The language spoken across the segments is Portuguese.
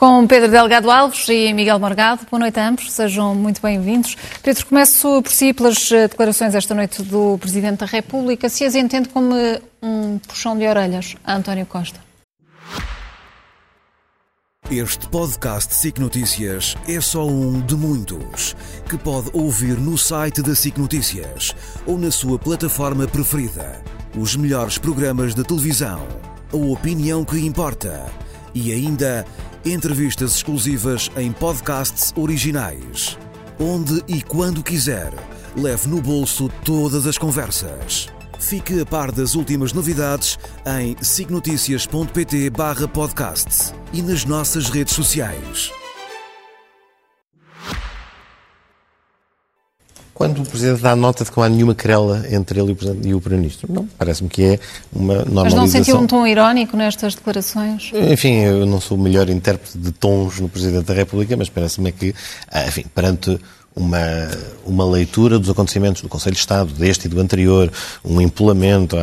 com Pedro Delgado Alves e Miguel Morgado. Boa noite a ambos, sejam muito bem-vindos. Pedro, começo por si pelas eh, declarações esta noite do Presidente da República. Se as entende como um puxão de orelhas a António Costa? Este podcast SIC Notícias é só um de muitos que pode ouvir no site da SIC Notícias ou na sua plataforma preferida. Os melhores programas de televisão, a opinião que importa e ainda entrevistas exclusivas em podcasts originais. Onde e quando quiser, leve no bolso todas as conversas. Fique a par das últimas novidades em signoticias.pt barra podcast e nas nossas redes sociais. Quando o Presidente dá nota de que não há nenhuma querela entre ele e o Primeiro-Ministro? Não, parece-me que é uma normalização. Mas não sentiu um tom irónico nestas declarações? Enfim, eu não sou o melhor intérprete de tons no Presidente da República, mas parece-me que, ah, enfim, perante uma, uma leitura dos acontecimentos do Conselho de Estado, deste e do anterior, um empolamento,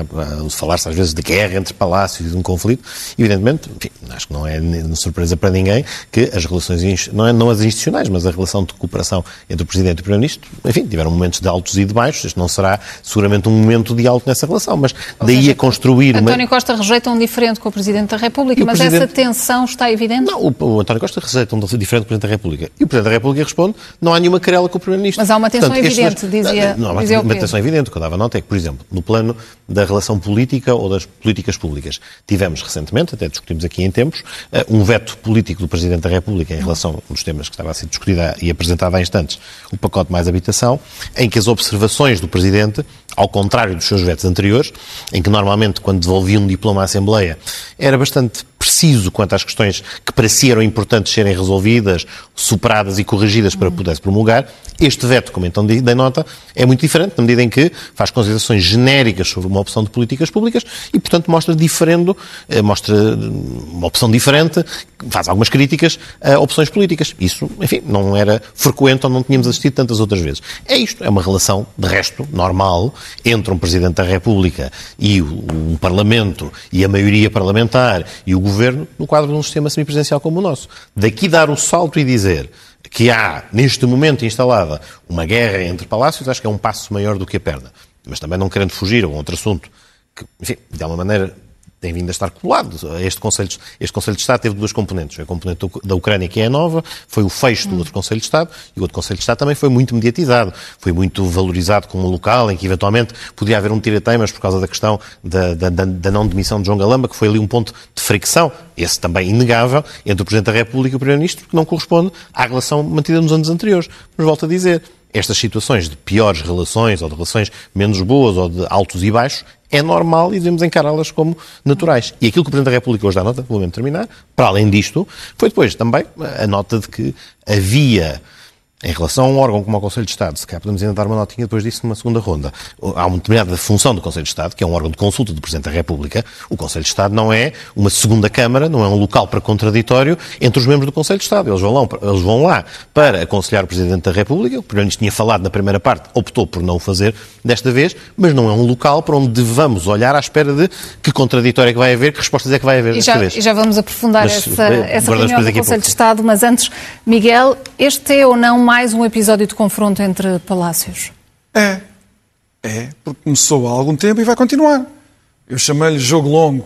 falar-se às vezes de guerra entre palácios e de um conflito, evidentemente, enfim, acho que não é surpresa para ninguém que as relações, não, é, não as institucionais, mas a relação de cooperação entre o Presidente e o Primeiro-Ministro, enfim, tiveram momentos de altos e de baixos, este não será seguramente um momento de alto nessa relação, mas Ou daí seja, a construir... António uma... Costa rejeita um diferente com o Presidente da República, mas Presidente... essa tensão está evidente? Não, o, o António Costa rejeita um diferente com o Presidente da República. E o Presidente da República responde, não há nenhuma querela com o Primeiro-Ministro. Mas há uma tensão Portanto, evidente, dois... dizia Não, há uma, uma tensão evidente. O que eu dava nota é que, por exemplo, no plano da relação política ou das políticas públicas, tivemos recentemente, até discutimos aqui em tempos, eh, um veto político do Presidente da República em relação aos temas que estava a ser discutido e apresentado há instantes, o pacote mais habitação, em que as observações do Presidente, ao contrário dos seus vetos anteriores, em que normalmente, quando devolvia um diploma à Assembleia, era bastante preciso quanto às questões que para si eram importantes serem resolvidas, superadas e corrigidas para pudesse promulgar. Este veto, como então dei nota, é muito diferente, na medida em que faz considerações genéricas sobre uma opção de políticas públicas e, portanto, mostra diferendo, eh, mostra uma opção diferente, faz algumas críticas a opções políticas. Isso, enfim, não era frequente ou não tínhamos assistido tantas outras vezes. É isto, é uma relação, de resto, normal, entre um Presidente da República e um Parlamento e a maioria parlamentar e o Governo no quadro de um sistema semipresidencial como o nosso. Daqui dar o salto e dizer que há, neste momento instalada, uma guerra entre palácios, acho que é um passo maior do que a perna. Mas também não querendo fugir a um outro assunto que, enfim, de alguma maneira tem vindo a estar colado. Este Conselho, este Conselho de Estado teve duas componentes. A componente da Ucrânia, que é nova, foi o fecho do outro Conselho de Estado, e o outro Conselho de Estado também foi muito mediatizado, foi muito valorizado como um local em que, eventualmente, podia haver um tira-teimas por causa da questão da, da, da, não demissão de João Galamba, que foi ali um ponto de fricção, esse também inegável, entre o Presidente da República e o Primeiro-Ministro, que não corresponde à relação mantida nos anos anteriores. Mas volto a dizer, estas situações de piores relações ou de relações menos boas ou de altos e baixos é normal e devemos encará-las como naturais. E aquilo que o Presidente da República hoje dá nota, vou mesmo terminar, para além disto, foi depois também a nota de que havia em relação a um órgão como o Conselho de Estado, se calhar podemos ainda dar uma notinha depois disso numa segunda ronda. Há uma determinada função do Conselho de Estado, que é um órgão de consulta do Presidente da República. O Conselho de Estado não é uma segunda Câmara, não é um local para contraditório entre os membros do Conselho de Estado. Eles vão lá, eles vão lá para aconselhar o Presidente da República. O Primeiro-Ministro tinha falado na primeira parte, optou por não o fazer desta vez, mas não é um local para onde devamos olhar à espera de que contraditório é que vai haver, que respostas é que vai haver e já, vez. E já vamos aprofundar mas, essa, essa reunião do Conselho de Estado, mas antes, Miguel, este é ou não mais um episódio de confronto entre palácios? É. É, porque começou há algum tempo e vai continuar. Eu chamei-lhe jogo longo.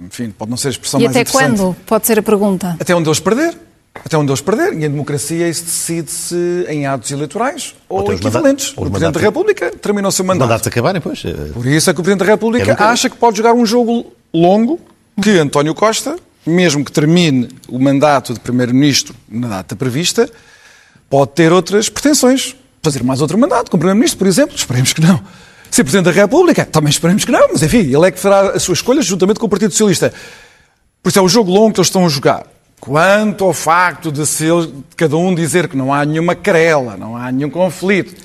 Enfim, pode não ser a expressão e mais interessante. E até quando? Pode ser a pergunta. Até onde eles perder. Até onde eles perder. E a democracia isso decide-se em atos eleitorais ou, ou equivalentes. O Presidente da República terminou o seu mandato. Os mandatos acabarem, pois. Por isso é que o Presidente da República é acha que pode jogar um jogo longo que António Costa, mesmo que termine o mandato de Primeiro-Ministro na data prevista, pode ter outras pretensões. Fazer mais outro mandato, como Primeiro-Ministro, por exemplo. Esperemos que não. Ser Presidente da República, também esperemos que não. Mas, enfim, ele é que fará as suas escolhas juntamente com o Partido Socialista. Por isso é o jogo longo que eles estão a jogar. Quanto ao facto de, de cada um dizer que não há nenhuma querela, não há nenhum conflito,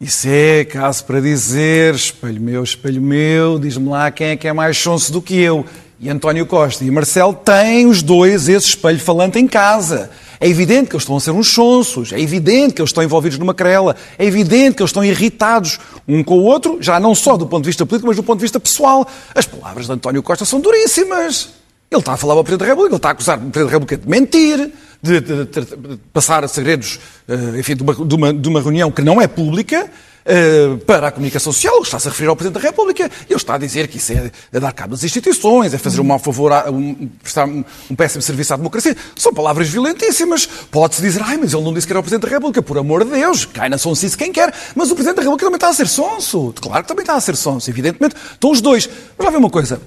isso é caso para dizer, espelho meu, espelho meu, diz-me lá quem é que é mais sonso do que eu. E António Costa e Marcelo têm os dois esse espelho falante em casa. É evidente que eles estão a ser uns sonsos, é evidente que eles estão envolvidos numa querela, é evidente que eles estão irritados um com o outro, já não só do ponto de vista político, mas do ponto de vista pessoal. As palavras de António Costa são duríssimas. Ele está a falar ao Presidente da República, ele está a acusar o Presidente da República de mentir, de, de, de, passar segredos, uh, enfim, de uma, uma, de uma reunião que não é pública, Uh, para a comunicação social, está-se a referir ao Presidente da República, ele está a dizer que isso é, é dar cabo das instituições, é fazer um mau favor, a, um, prestar um, um, péssimo serviço à democracia. São palavras violentíssimas. Pode-se dizer, ai, mas ele não disse que era o Presidente da República, por amor de Deus, cai na sonsice quem quer. Mas o Presidente da República também está a ser sonso. Claro que também está a ser sonso, evidentemente. Estão os dois. Mas já ver uma coisa.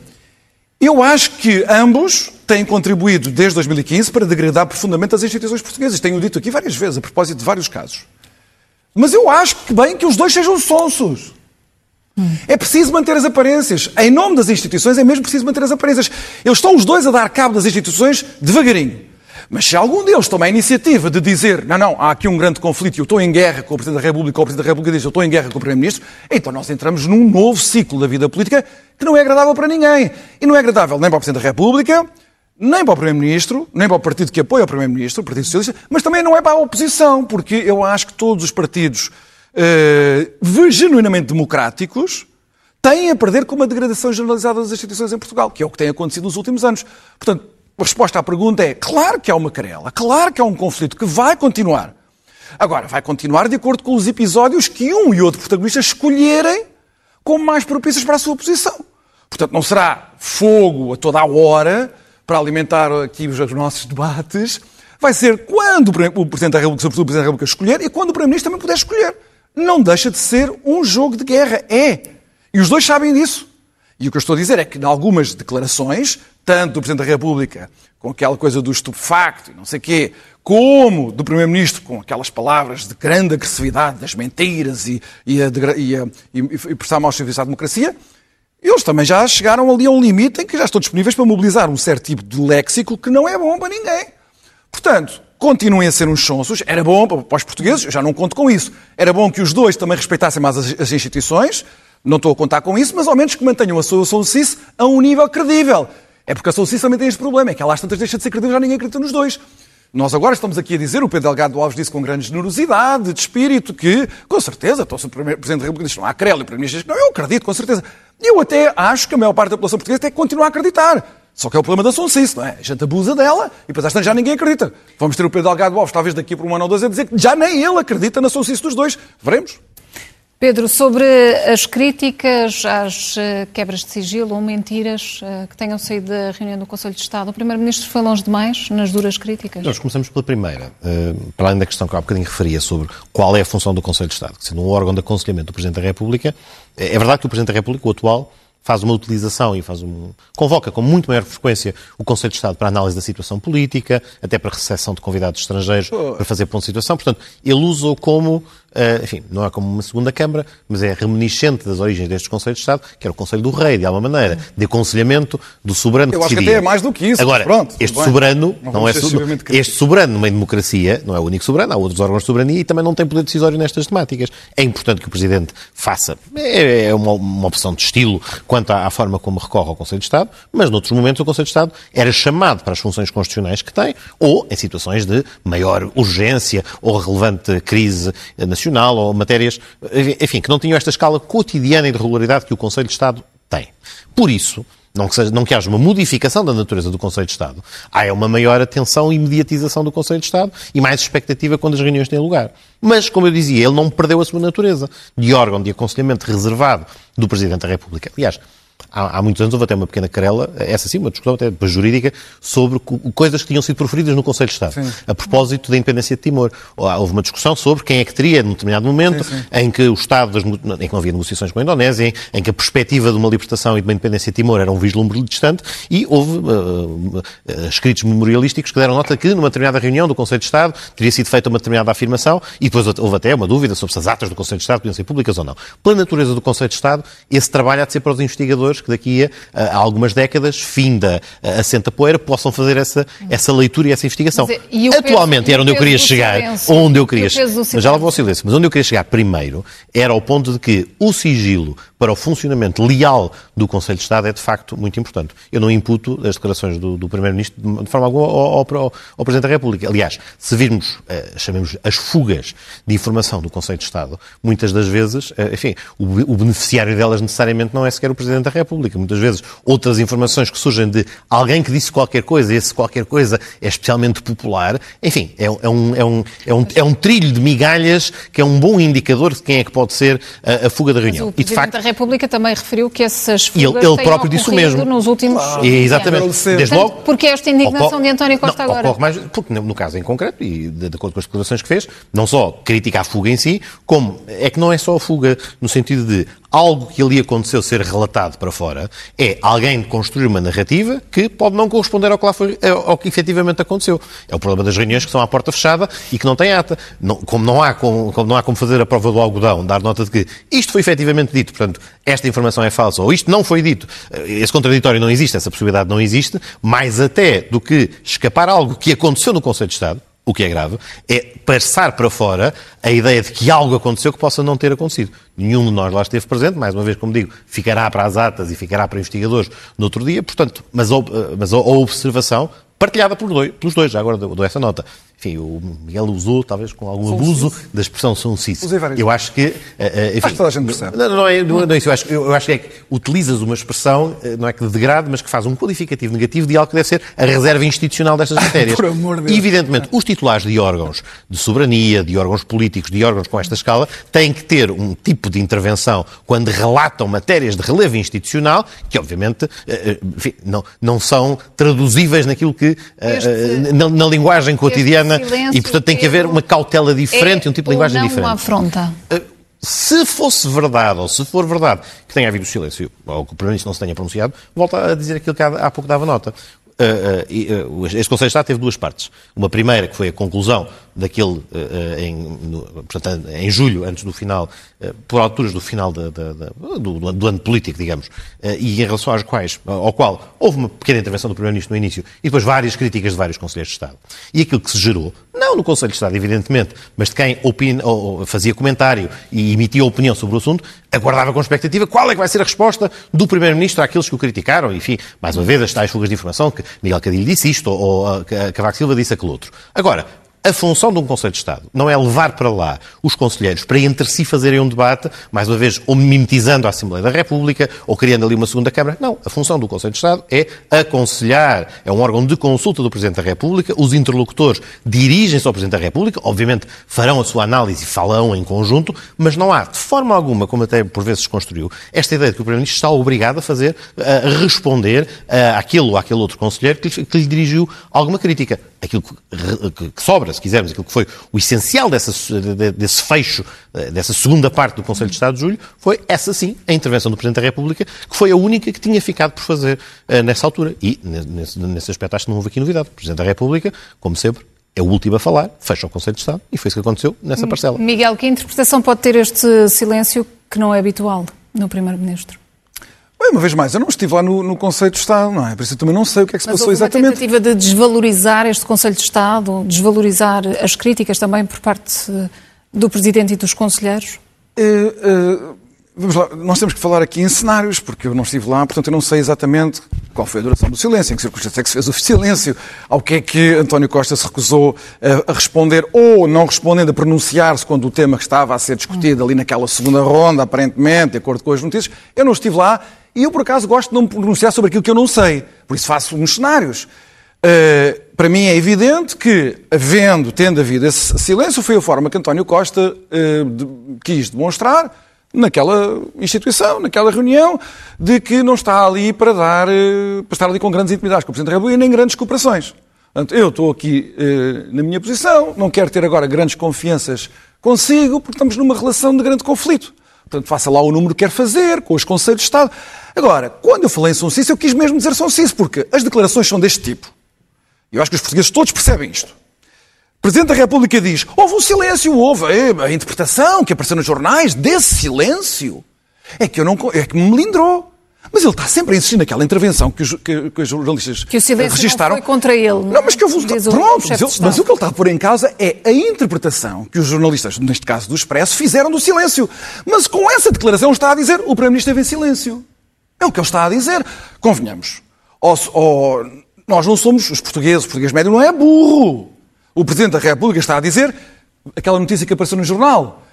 Eu acho que ambos têm contribuído desde 2015 para degradar profundamente as instituições portuguesas. Tenho dito aqui várias vezes, a propósito de vários casos. Mas eu acho que bem que os dois sejam sonsos. É preciso manter as aparências. Em nome das instituições é mesmo preciso manter as aparências. Eles estão os dois a dar cabo das instituições devagarinho. Mas se algum deles toma a iniciativa de dizer não, não, há aqui um grande conflito e eu estou em guerra com o Presidente da República, ou o Presidente da República diz eu estou em guerra com o Primeiro-Ministro, então nós entramos num novo ciclo da vida política que não é agradável para ninguém. E não é agradável nem para o Presidente da República, nem para o Primeiro-Ministro, nem para o partido que apoia o Primeiro-Ministro, o Partido Socialista, mas também não é para a oposição, porque eu acho que todos os partidos uh, genuinamente democráticos têm a perder com uma degradação generalizada das instituições em Portugal, que é o que tem acontecido nos últimos anos. Portanto, a resposta à pergunta é: claro que há uma querela, claro que há um conflito que vai continuar. Agora, vai continuar de acordo com os episódios que um e outro protagonista escolherem como mais propícios para a sua posição. Portanto, não será fogo a toda a hora para alimentar aqui os nossos debates, vai ser quando o Presidente da República, sobretudo o Presidente da República, escolher e quando o Primeiro-Ministro também puder escolher. Não deixa de ser um jogo de guerra. É. E os dois sabem disso. E o que eu estou a dizer é que, em algumas declarações, tanto do Presidente da República, com aquela coisa do estupefacto e não sei quê, como do Primeiro-Ministro, com aquelas palavras de grande agressividade, das mentiras e, e, a, e, a, e, e prestar mau serviço à democracia, eles também já chegaram ali a um limite em que já estão disponíveis para mobilizar um certo tipo de léxico que não é bom para ninguém. Portanto, continuem a ser uns sonsos. Era bom para os portugueses, eu já não conto com isso. Era bom que os dois também respeitassem mais as, instituições. Não estou a contar com isso, mas ao menos que mantenham a sua sonsice a um nível credível. É porque a sonsice também tem este problema, é que ela às tantas deixa de ser credível, já ninguém acredita nos dois. Nós agora estamos aqui a dizer, o Pedro Delgado Alves disse com grande generosidade, de espírito, que, com certeza, se o Presidente da República diz não há e o Primeiro-Ministro diz que não, eu acredito, com certeza. Eu até acho que a maior parte da população portuguesa tem que continuar a acreditar. Só que é o problema da sonsice, não é? A gente abusa dela e depois às tantas já ninguém acredita. Vamos ter o Pedro Delgado Alves, talvez daqui por um ano ou dois, a dizer que já nem ele acredita na sonsice dos dois. Veremos. Pedro, sobre as críticas às eh, quebras de sigilo ou mentiras eh, que tenham saído da reunião do Conselho de Estado, o Primeiro-Ministro foi longe demais nas duras críticas? Nós começamos pela primeira. Eh, para além da questão que há um bocadinho referia sobre qual é a função do Conselho de Estado, que sendo um órgão de aconselhamento do Presidente da República, é verdade que o Presidente da República, o atual, faz uma utilização e faz um, convoca com muito maior frequência o Conselho de Estado para análise da situação política, até para recepção de convidados estrangeiros, para fazer ponto de situação. Portanto, ele usa-o como Uh, enfim, não é como uma segunda Câmara, mas é reminiscente das origens destes Conselhos de Estado, que era o Conselho do Rei, de alguma maneira, de aconselhamento do soberano Eu que acho decidia. que até é mais do que isso. Agora, Pronto, este bem. soberano, não, não é este soberano numa democracia, não é o único soberano, há outros órgãos de soberania e também não tem poder decisório nestas temáticas. É importante que o Presidente faça, é, é uma, uma opção de estilo quanto à, à, forma como recorre ao Conselho de Estado, mas noutros momentos o Conselho de Estado era chamado para as funções constitucionais que tem, ou em situações de maior urgência ou relevante crise nacional ou matéria matérias, enfim, que não tinham esta escala cotidiana e de regularidade que o Conselho de Estado tem. Por isso, não que, seja, não que haja uma modificação da natureza do Conselho de Estado, há uma maior atenção e mediatização do Conselho de Estado e mais expectativa quando as reuniões têm lugar. Mas, como eu dizia, ele não perdeu a sua natureza de órgão de aconselhamento reservado do Presidente da República. Aliás, há, há, muitos anos houve até uma pequena querela, essa sim, uma discussão até jurídica, sobre coisas que tinham sido proferidas no Conselho de Estado, sim. a propósito da independência de Timor. Houve uma discussão sobre quem é que teria, num determinado momento, sim, sim. em que o Estado, das, em que não havia negociações com a Indonésia, em, em, que a perspectiva de uma libertação e de uma independência de Timor era um vislumbre distante, e houve uh, uh, escritos memorialísticos que deram nota que, numa determinada reunião do Conselho de Estado, teria sido feita uma determinada afirmação, e depois houve até uma dúvida sobre se as atas do Conselho de Estado podiam ser públicas ou não. Pela natureza do Conselho de Estado, esse trabalho há de ser para os investigadores que daqui a há algumas décadas, finda a senta poeira, possam fazer essa, essa leitura e essa investigação. Mas, e Atualmente peso, era onde eu queria chegar, silêncio, onde eu queria mas já lá vou ao silêncio, mas onde eu queria chegar primeiro era ao ponto de que o sigilo para o funcionamento leal do Conselho de Estado é de facto muito importante. Eu não imputo as declarações do, do Primeiro-Ministro de forma alguma ao, ao, ao, Presidente da República. Aliás, se virmos, uh, chamemos as fugas de informação do Conselho de Estado, muitas das vezes, uh, enfim, o, o beneficiário delas necessariamente não é sequer o Presidente da República. Muitas vezes outras informações que surgem de alguém que disse qualquer coisa, e esse qualquer coisa é especialmente popular. Enfim, é, é, um, é, um, é, um, é um trilho de migalhas que é um bom indicador de quem é que pode ser a, a fuga da reunião. O Presidente facto, República também referiu que essas fugas ele, ele próprio disse o mesmo. nos últimos claro. Exatamente. Desde logo, porque esta indignação ocorre, de António Costa não, agora? Mais, porque no caso em concreto, e de, de acordo com as declarações que fez, não só critica a fuga em si, como é que não é só a fuga no sentido de algo que ali aconteceu ser relatado para fora, é alguém construir uma narrativa que pode não corresponder ao que, lá foi, ao que efetivamente aconteceu. É o problema das reuniões que são à porta fechada e que não têm ata. Não, como, não há como, como não há como fazer a prova do algodão, dar nota de que isto foi efetivamente dito, portanto, esta informação é falsa, ou isto não foi dito, esse contraditório não existe, essa possibilidade não existe, mais até do que escapar algo que aconteceu no Conselho de Estado, o que é grave, é passar para fora a ideia de que algo aconteceu que possa não ter acontecido. Nenhum de nós lá esteve presente, mais uma vez, como digo, ficará para as atas e ficará para investigadores no outro dia, portanto, mas a, observação partilhada pelos dois já agora dou essa nota. Enfim, o Miguel usou, talvez com algum abuso, da expressão sonsice. Eu acho que... Uh, enfim, toda a gente percebe. Não, não, é, não é isso. Eu acho, eu acho que é que utilizas uma expressão, eh, não é que de degrade, mas que faz um qualificativo negativo de algo que deve ser a reserva institucional destas matérias. Por amor de Deus. Evidentemente, os titulares de órgãos de soberania, de órgãos políticos, de órgãos com esta escala, têm que ter um tipo de intervenção quando relatam matérias de relevo institucional, que obviamente enfim, não, não são traduzíveis naquilo que... Este, na, na linguagem cotidiana e, portanto, tem que haver uma cautela diferente, é um tipo de linguagem não diferente. uma afronta? Uh, se fosse verdade, ou se for verdade, que tenha havido silêncio, ou que o Primeiro-Ministro não se tenha pronunciado, volta a dizer aquilo que há, há pouco dava nota. Uh, uh, este Conselho de Estado teve duas partes. Uma primeira, que foi a conclusão daquele, uh, em, no, portanto, em julho, antes do final, por alturas do final da, da, da, do, do, ano político, digamos, e em relação quais, ao qual houve uma pequena intervenção do Primeiro-Ministro no início e depois várias críticas de vários Conselheiros de Estado. E aquilo que se gerou, não no Conselho de Estado, evidentemente, mas de quem opin, ou, fazia comentário e emitia opinião sobre o assunto, aguardava com expectativa qual é que vai ser a resposta do Primeiro-Ministro àqueles que o criticaram. Enfim, mais uma vez, as tais fugas de informação que Miguel Cadilho disse isto, ou, ou Cavaco Silva disse aquele outro. Agora, a função de um Conselho de Estado não é levar para lá os conselheiros para entre si fazerem um debate, mais uma vez, ou mimetizando a Assembleia da República, ou criando ali uma segunda Câmara. Não. A função do Conselho de Estado é aconselhar. É um órgão de consulta do Presidente da República. Os interlocutores dirigem-se ao Presidente da República. Obviamente, farão a sua análise e falarão em conjunto, mas não há, de forma alguma, como até por vezes se construiu, esta ideia de que o Primeiro-Ministro está obrigado a fazer, a responder àquele ou àquele outro conselheiro que lhe, que lhe dirigiu alguma crítica. Aquilo que, sobra se quisermos, aquilo que foi o essencial dessa, desse fecho, eh, dessa segunda parte do Conselho de Estado de Julho, foi essa sim, a intervenção do Presidente da República, que foi a única que tinha ficado por fazer uh, nessa altura. E, nesse, nesse aspecto, acho que não houve aqui novidade. O Presidente da República, como sempre, é o último a falar, fecha o Conselho de Estado e foi isso que aconteceu nessa parcela. Miguel, que interpretação pode ter este silêncio que não é habitual no Primeiro-Ministro? Bem, uma vez mais, eu não estive lá no, no Conselho de Estado, não é? Por isso eu também não sei o que é que se Mas passou exatamente. Mas tentativa de desvalorizar este Conselho de Estado, desvalorizar as críticas também por parte do Presidente e dos Conselheiros? Uh, uh, vamos lá, nós temos que falar aqui em cenários, porque eu não estive lá, portanto eu não sei exatamente qual foi a duração do silêncio, em que circunstâncias é que se fez o silêncio, ao que é que António Costa se recusou a, a responder, ou não respondendo, a pronunciar-se quando o tema que estava a ser discutido ali naquela segunda ronda, aparentemente, de acordo com as notícias. Eu não estive lá e eu, por acaso, gosto de não me pronunciar sobre aquilo que eu não sei. Por isso faço uns cenários. Uh, para mim é evidente que, havendo, tendo havido esse silêncio, foi a forma que António Costa uh, de, quis demonstrar naquela instituição, naquela reunião, de que não está ali para dar, uh, para estar ali com grandes intimidades com o Presidente da República nem grandes cooperações. Portanto, eu estou aqui na minha posição, não quero ter agora grandes confianças consigo, porque estamos numa relação de grande conflito. Portanto, faça lá o número que quer fazer, com os conselhos de Estado. Agora, quando eu falei em São Cício, eu quis mesmo dizer São Cício, porque as declarações são deste tipo. Eu acho que os portugueses todos percebem isto. Presidente da República diz: houve um silêncio, houve é, a interpretação que apareceu nos jornais desse silêncio. É que, eu não, é que me melindrou. Mas ele está sempre a insistir naquela intervenção que os, que, que os jornalistas que o silêncio registaram. Não foi contra ele. Não, não mas que eu vou. Pronto, mas, ele, mas o que ele está a pôr em causa é a interpretação que os jornalistas, neste caso do Expresso, fizeram do silêncio. Mas com essa declaração está a dizer o Primeiro-Ministro esteve em silêncio. É o que ele está a dizer. Convenhamos. Ou, ou, nós não somos os portugueses, o português médio não é burro. O Presidente da República está a dizer aquela notícia que apareceu no jornal.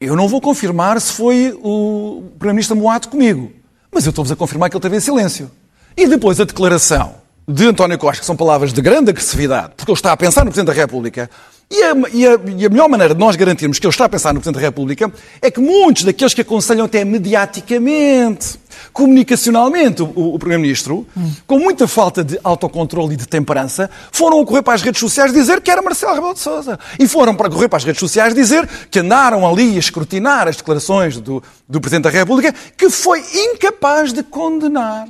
Eu não vou confirmar se foi o Primeiro-Ministro Moato comigo. Mas eu estou-vos a confirmar que ele teve em silêncio. E depois a declaração de António Costa, que são palavras de grande agressividade, porque ele está a pensar no Presidente da República, e a, e, a, e a, melhor maneira de nós garantirmos que ele está a pensar no Presidente da República é que muitos daqueles que aconselham até mediaticamente, comunicacionalmente, o, o Primeiro-Ministro, hum. com muita falta de autocontrole e de temperança, foram correr para as redes sociais dizer que era Marcelo Rebelo de Sousa. E foram para correr para as redes sociais dizer que andaram ali a escrutinar as declarações do, do Presidente da República, que foi incapaz de condenar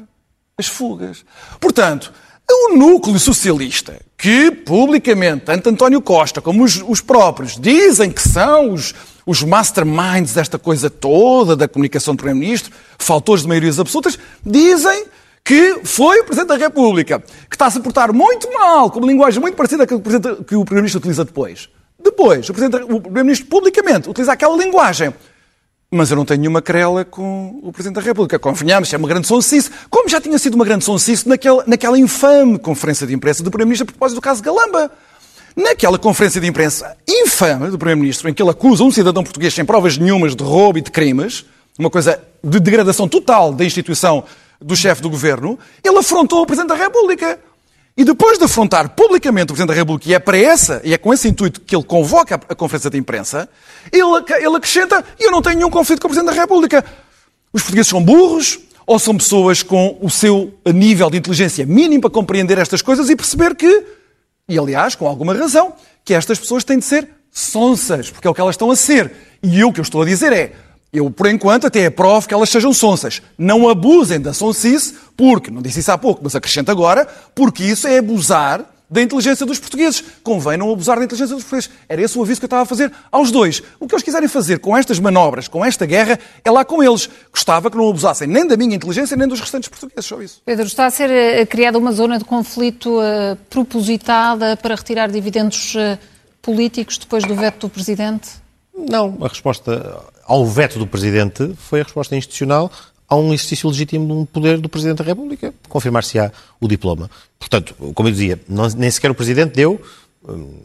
as fugas. Portanto, o núcleo socialista, que publicamente, tanto António Costa como os, os próprios, dizem que são os, os masterminds desta coisa toda, da comunicação do Primeiro-Ministro, faltores de maiorias absolutas, dizem que foi o Presidente da República, que está a se portar muito mal, com uma linguagem muito parecida com que o Primeiro-Ministro utiliza depois. Depois, o Primeiro-Ministro publicamente utiliza aquela linguagem mas eu não tenho nenhuma querela com o Presidente da República. Convenhamos, é uma grande sonsice, como já tinha sido uma grande sonsice naquela, naquela infame conferência de imprensa do Primeiro-Ministro a propósito do caso Galamba. Naquela conferência de imprensa infame do Primeiro-Ministro, em que ele acusa um cidadão português sem provas nenhumas de roubo e de crimes, uma coisa de degradação total da instituição do chefe do governo, ele afrontou o Presidente da República. E depois de afrontar publicamente o Presidente da República, e é para essa, e é com esse intuito que ele convoca a conferência de imprensa, ele, ele acrescenta, eu não tenho nenhum conflito com o Presidente da República. Os portugueses são burros, ou são pessoas com o seu nível de inteligência mínimo para compreender estas coisas e perceber que, e aliás, com alguma razão, que estas pessoas têm de ser sonsas, porque é o que elas estão a ser. E eu o que eu estou a dizer é, eu, por enquanto, até aprovo que elas sejam sonsas. Não abusem da sonsice, porque, não disse isso há pouco, mas acrescento agora, porque isso é abusar da inteligência dos portugueses. Convém não abusar da inteligência dos portugueses. Era esse o aviso que eu estava a fazer aos dois. O que eles quiserem fazer com estas manobras, com esta guerra, é lá com eles. Gostava que não abusassem nem da minha inteligência, nem dos restantes portugueses. Só isso. Pedro, está a ser uh, criada uma zona de conflito uh, propositada para retirar dividendos uh, políticos depois do veto do Presidente? Não, a resposta ao veto do Presidente foi a resposta institucional a um exercício legítimo de um poder do Presidente da República, confirmar-se-á o diploma. Portanto, como eu dizia, não, nem sequer o Presidente deu hum,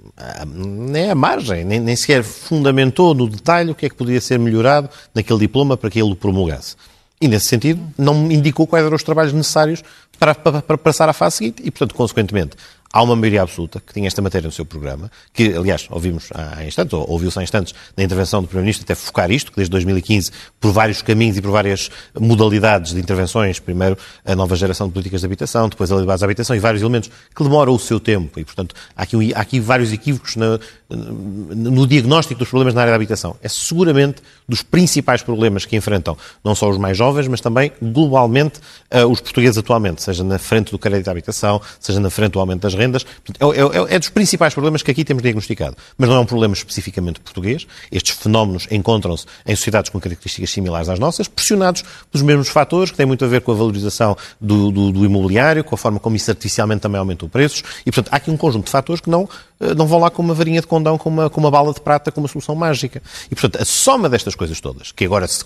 nem a margem, nem, nem, sequer fundamentou no detalhe o que é que podia ser melhorado naquele diploma para que ele o promulgasse. E, nesse sentido, não indicou quais eram os trabalhos necessários para, para, para passar à fase seguinte e, portanto, consequentemente, Há uma maioria absoluta que tinha esta matéria no seu programa, que, aliás, ouvimos há instantes, ou ouviu-se há instantes, na intervenção do Primeiro-Ministro, até focar isto, que desde 2015, por vários caminhos e por várias modalidades de intervenções, primeiro a nova geração de políticas de habitação, depois a lei de base habitação e vários elementos que demoram o seu tempo. E, portanto, há aqui, há aqui vários equívocos na, no diagnóstico dos problemas na área da habitação. É seguramente dos principais problemas que enfrentam não só os mais jovens, mas também, globalmente, uh, os portugueses atualmente, seja na frente do crédito de habitação, seja na frente do aumento das rendas. É, é, é, dos principais problemas que aqui temos diagnosticado. Mas não é um problema especificamente português. Estes fenómenos encontram-se em sociedades com características similares às nossas, pressionados pelos mesmos fatores, que têm muito a ver com a valorização do, do, do imobiliário, com a forma como isso artificialmente também aumentou preços. E, portanto, há aqui um conjunto de fatores que não, eh, não vão lá com uma varinha de condão, com uma, com uma bala de prata, com uma solução mágica. E, portanto, a soma destas coisas todas, que agora se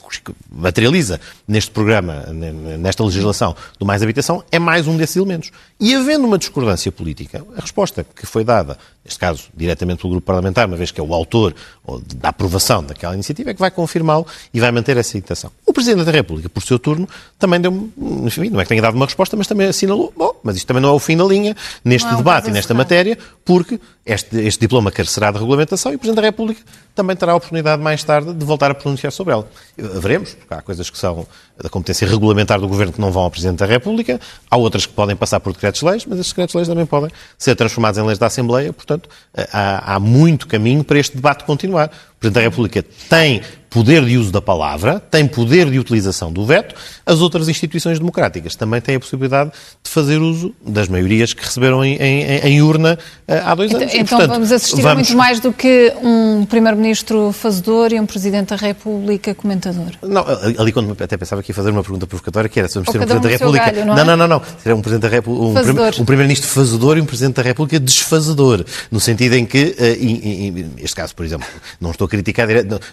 materializa neste programa, nesta legislação do Mais Habitação, é mais um desses elementos. E havendo uma discordância política, política. A resposta que foi dada, neste caso, diretamente pelo grupo parlamentar, uma vez que é o autor da aprovação daquela iniciativa, é que vai confirmá-lo e vai manter essa citação. O Presidente da República, por seu turno, também deu, enfim, não é que tenha dado uma resposta, mas também assinalou, bom, mas isto também não é o fim da linha neste não, debate e nesta matéria, porque este, este diploma carecerá de regulamentação e o Presidente da República também terá a oportunidade mais tarde de voltar a pronunciar sobre ela. Veremos, porque há coisas que são da competência regulamentar do Governo que não vão ao Presidente da República, há outras que podem passar por decretos-leis, mas esses decretos-leis também podem ser transformados em leis da Assembleia, portanto, há, há muito caminho para este debate continuar. Presidente da República tem poder de uso da palavra, tem poder de utilização do veto, as outras instituições democráticas também têm a possibilidade de fazer uso das maiorias que receberam em, em, em urna uh, há dois então, anos. Então, portanto, vamos assistir vamos... a muito mais do que um Primeiro-Ministro fazedor e um Presidente da República comentador. Não, ali quando até pensava que ia fazer uma pergunta provocatória, que era se vamos ter um Presidente da República. Galho, não, é? não, não, não, Será um Presidente da República, um, um Primeiro-Ministro fazedor e um Presidente da República desfazedor, no sentido em que, uh, in, in, este caso, por exemplo, não estou criticar,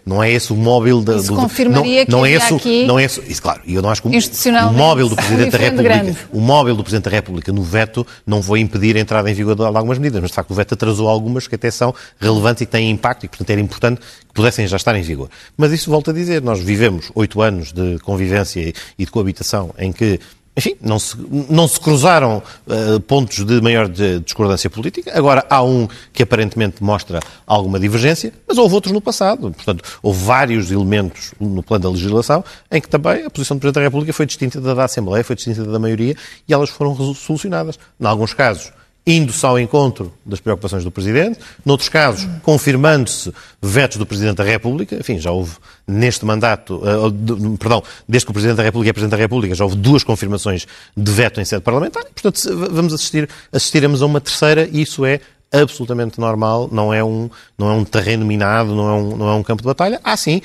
não é esse o móvel da, isso do, confirmaria não, não é isso, aqui não é isso, isso claro, eu não acho que o móvel do Presidente da República, grande. o móvel do Presidente da República no veto não foi impedir a entrada em vigor de algumas medidas, mas de facto o veto atrasou algumas que até são relevantes e que têm impacto e portanto era importante que pudessem já estar em vigor. Mas isso volto a dizer, nós vivemos oito anos de convivência e de coabitação em que enfim, não se, não se cruzaram uh, pontos de maior de discordância política. Agora há um que aparentemente mostra alguma divergência, mas houve outros no passado. Portanto, houve vários elementos no plano da legislação em que também a posição do Presidente da República foi distinta da da Assembleia, foi distinta da maioria e elas foram solucionadas. Em alguns casos, indo-se ao encontro das preocupações do Presidente, noutros casos, confirmando-se vetos do Presidente da República, enfim, já houve neste mandato, uh, de, perdão, desde que o Presidente da República é Presidente da República, já houve duas confirmações de veto em sede parlamentar, portanto, vamos assistir, assistiremos a uma terceira, e isso é absolutamente normal, não é um, não é um terreno minado, não é um, não é um campo de batalha. Há sim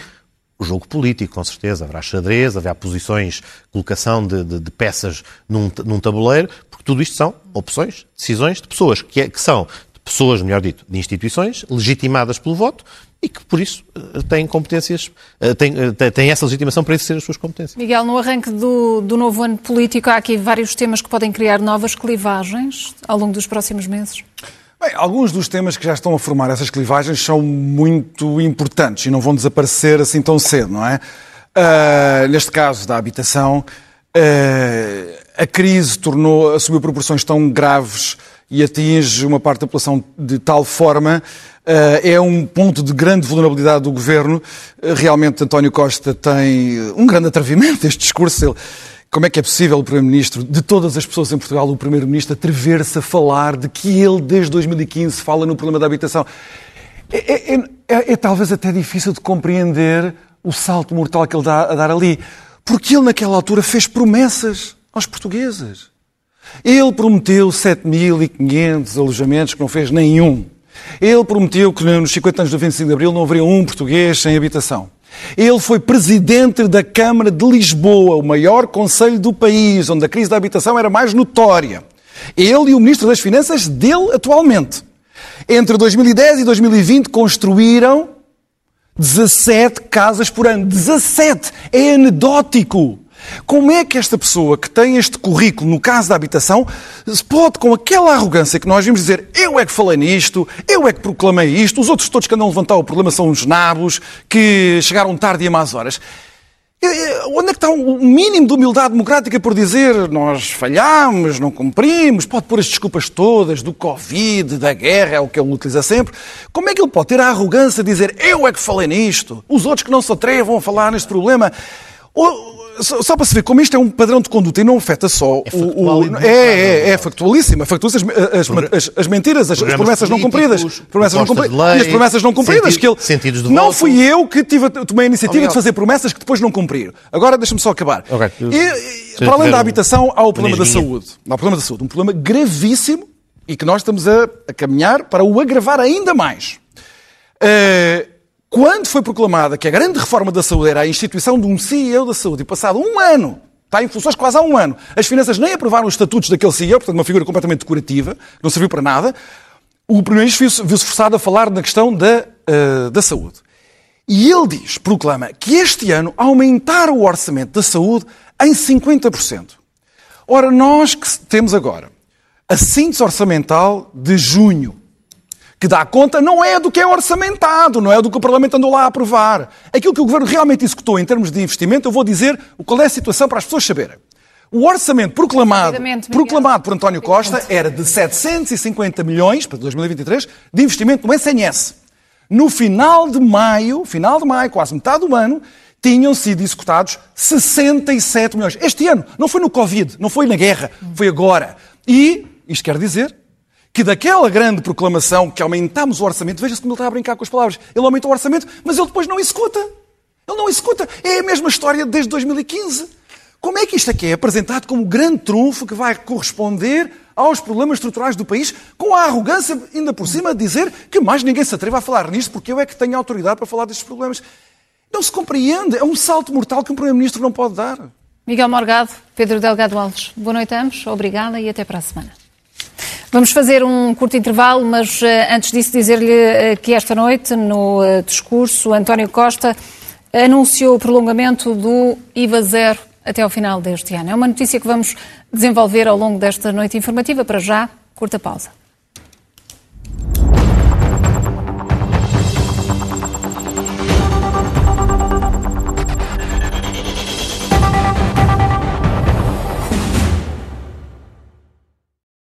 o jogo político, com certeza. Haverá xadrez, haverá posições, colocação de, de, de peças num, num, tabuleiro, porque tudo isto são opções, decisões de pessoas, que, é, que são pessoas, melhor dito, de instituições, legitimadas pelo voto e que, por isso, eh, têm competências, eh, têm, eh, têm essa legitimação para exercer as suas competências. Miguel, no arranque do, do novo ano político, há aqui vários temas que podem criar novas clivagens ao longo dos próximos meses? Bem, alguns dos temas que já estão a formar essas clivagens são muito importantes e não vão desaparecer assim tão cedo, não é? Uh, neste caso da habitação, uh, a crise tornou, assumiu proporções tão graves e atinge uma parte da população de tal forma, uh, é um ponto de grande vulnerabilidade do governo. realmente, António Costa tem um grande atrevimento, este discurso. Ele, como é que é possível o Primeiro-Ministro, de todas as pessoas em Portugal, o Primeiro-Ministro atrever-se a falar de que ele, desde 2015, fala no problema da habitação? É, é, é, é, é talvez até difícil de compreender o salto mortal que ele dá a dar ali. Porque ele, naquela altura, fez promessas aos portugueses. Ele prometeu 7.500 alojamentos que não fez nenhum. Ele prometeu que nos 50 anos do 25 de Abril não haveria um português sem habitação. Ele foi presidente da Câmara de Lisboa, o maior conselho do país, onde a crise da habitação era mais notória. Ele e o Ministro das Finanças dele atualmente. Entre 2010 e 2020 construíram 17 casas por ano. 17! É anedótico! Como é que esta pessoa que tem este currículo no caso da habitação pode, com aquela arrogância que nós vimos dizer eu é que falei nisto, eu é que proclamei isto, os outros todos que andam a levantar o problema são os nabos que chegaram tarde e a más horas. Onde é que está o mínimo de humildade democrática por dizer nós falhamos, não cumprimos, pode pôr as desculpas todas do Covid, da guerra, é o que ele utiliza sempre. Como é que ele pode ter a arrogância de dizer eu é que falei nisto, os outros que não se atrevam a falar neste problema? Só, só, para se ver como isto é um padrão de conduta e não afeta só é o. o é, é, é factualíssimo. É factualíssimo. As, as, as, as mentiras, as, promessas não cumpridas. Promessas não cumpridas lei, e as promessas não cumpridas. Sentido, que ele, não voto. fui eu que tive, tomei a iniciativa de fazer promessas que depois não cumprir. Agora deixa-me só acabar. Okay. E, para além da habitação, há o problema da saúde. Há o problema da saúde. Um problema gravíssimo e que nós estamos a, a caminhar para o agravar ainda mais. Uh, quando foi proclamada que a grande reforma da saúde era a instituição de um CEO da saúde, e passado um ano, está em funções quase há um ano, as finanças nem aprovaram os estatutos daquele CEO, portanto uma figura completamente decorativa, não serviu para nada, o Primeiro-Ministro viu-se forçado a falar na questão da, uh, da saúde. E ele diz, proclama, que este ano aumentar o orçamento da saúde em 50%. Ora, nós que temos agora a síntese orçamental de junho, que dá conta não é do que é orçamentado, não é do que o Parlamento andou lá a aprovar. Aquilo que o Governo realmente executou em termos de investimento, eu vou dizer qual é a situação para as pessoas saberem. O orçamento proclamado, proclamado por António Costa era de 750 milhões para 2023 de investimento no SNS. No final de maio, final de maio, quase metade do ano, tinham sido executados 67 milhões. Este ano, não foi no Covid, não foi na guerra, foi agora. E isto quer dizer que daquela grande proclamação que aumentamos o orçamento, veja-se como ele está a brincar com as palavras. Ele aumenta o orçamento, mas ele depois não executa. Ele não executa. É a mesma história desde 2015. Como é que isto aqui é apresentado como grande trunfo que vai corresponder aos problemas estruturais do país, com a arrogância, ainda por cima, de dizer que mais ninguém se atreva a falar nisto porque eu é que tenho autoridade para falar destes problemas? Não se compreende. É um salto mortal que um Primeiro-Ministro não pode dar. Miguel Morgado, Pedro Delgado Alves, boa noite a ambos, obrigada e até para a semana. Vamos fazer um curto intervalo, mas uh, antes disso dizer-lhe uh, que esta noite, no uh, discurso, António Costa anunciou o prolongamento do IVA zero até ao final deste ano. É uma notícia que vamos desenvolver ao longo desta noite informativa. Para já, curta pausa.